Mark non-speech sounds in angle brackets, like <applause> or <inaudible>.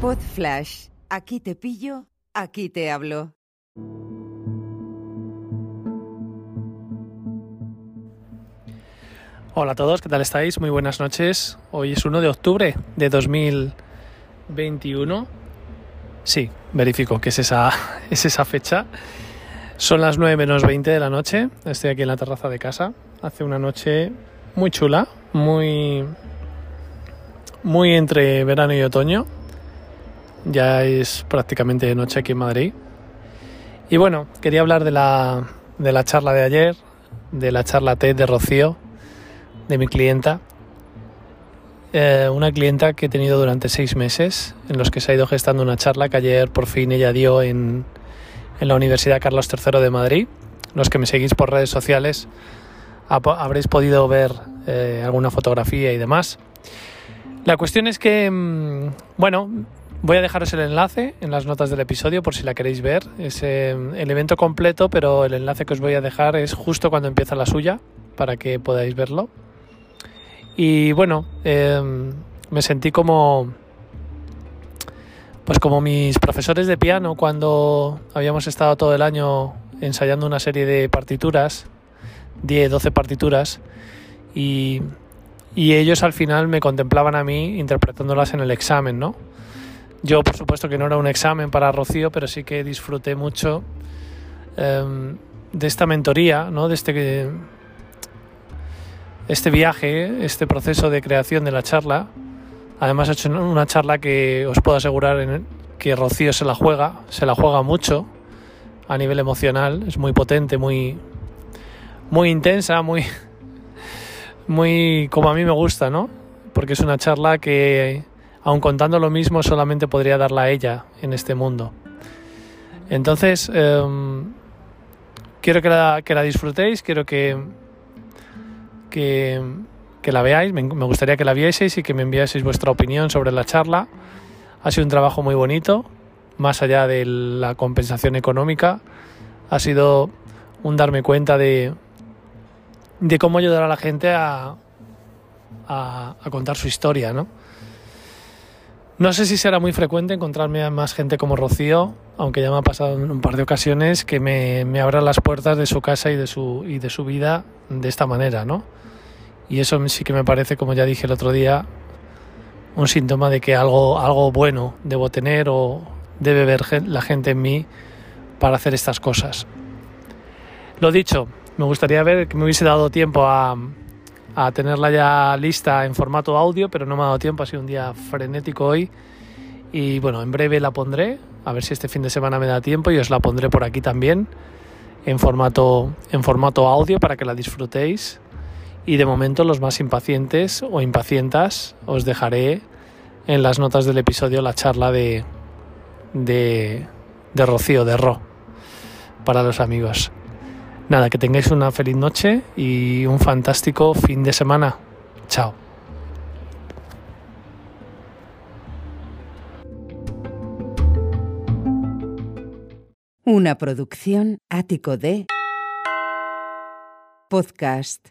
Pod Flash. Aquí te pillo, aquí te hablo. Hola a todos, ¿qué tal estáis? Muy buenas noches. Hoy es 1 de octubre de 2021. Sí, verifico que es esa, <laughs> es esa fecha. Son las 9 menos 20 de la noche. Estoy aquí en la terraza de casa. Hace una noche muy chula, muy, muy entre verano y otoño. Ya es prácticamente noche aquí en Madrid. Y bueno, quería hablar de la, de la charla de ayer, de la charla TED de Rocío, de mi clienta. Eh, una clienta que he tenido durante seis meses, en los que se ha ido gestando una charla que ayer por fin ella dio en, en la Universidad Carlos III de Madrid. Los que me seguís por redes sociales habréis podido ver eh, alguna fotografía y demás. La cuestión es que, mm, bueno, voy a dejaros el enlace en las notas del episodio por si la queréis ver. Es eh, el evento completo, pero el enlace que os voy a dejar es justo cuando empieza la suya, para que podáis verlo. Y bueno, em, me sentí como, pues como mis profesores de piano cuando habíamos estado todo el año ensayando una serie de partituras, 10, 12 partituras, y, y ellos al final me contemplaban a mí interpretándolas en el examen, ¿no? Yo, por supuesto, que no era un examen para Rocío, pero sí que disfruté mucho em, de esta mentoría, ¿no? De este este viaje, este proceso de creación de la charla. Además ha hecho una charla que os puedo asegurar que Rocío se la juega, se la juega mucho a nivel emocional, es muy potente, muy muy intensa, muy muy como a mí me gusta, ¿no? Porque es una charla que aun contando lo mismo solamente podría darla a ella en este mundo. Entonces, em, quiero que la, que la disfrutéis, quiero que que, la veáis, me, gustaría que la vieseis y que me enviaseis vuestra opinión sobre la charla. Ha sido un trabajo muy bonito, más allá de la compensación económica, ha sido un darme cuenta de, de cómo ayudar a la gente a, a, contar su historia, ¿no? No sé si será muy frecuente encontrarme a más gente como Rocío, aunque ya me ha pasado en un par de ocasiones que me, me abran las puertas de su casa y de su, y de su vida de esta manera, ¿no? Y eso sí que me parece, como ya dije el otro día, un síntoma de que algo, algo bueno debo tener o debe ver la gente en mí para hacer estas cosas. Lo dicho, me gustaría ver que me hubiese dado tiempo a, a tenerla ya lista en formato audio, pero no me ha dado tiempo, ha sido un día frenético hoy. Y bueno, en breve la pondré, a ver si este fin de semana me da tiempo y os la pondré por aquí también en formato, en formato audio para que la disfrutéis y de momento los más impacientes o impacientas os dejaré en las notas del episodio la charla de, de, de Rocío, de Ro, para los amigos. Nada, que tengáis una feliz noche y un fantástico fin de semana. Chao. Una producción ático de podcast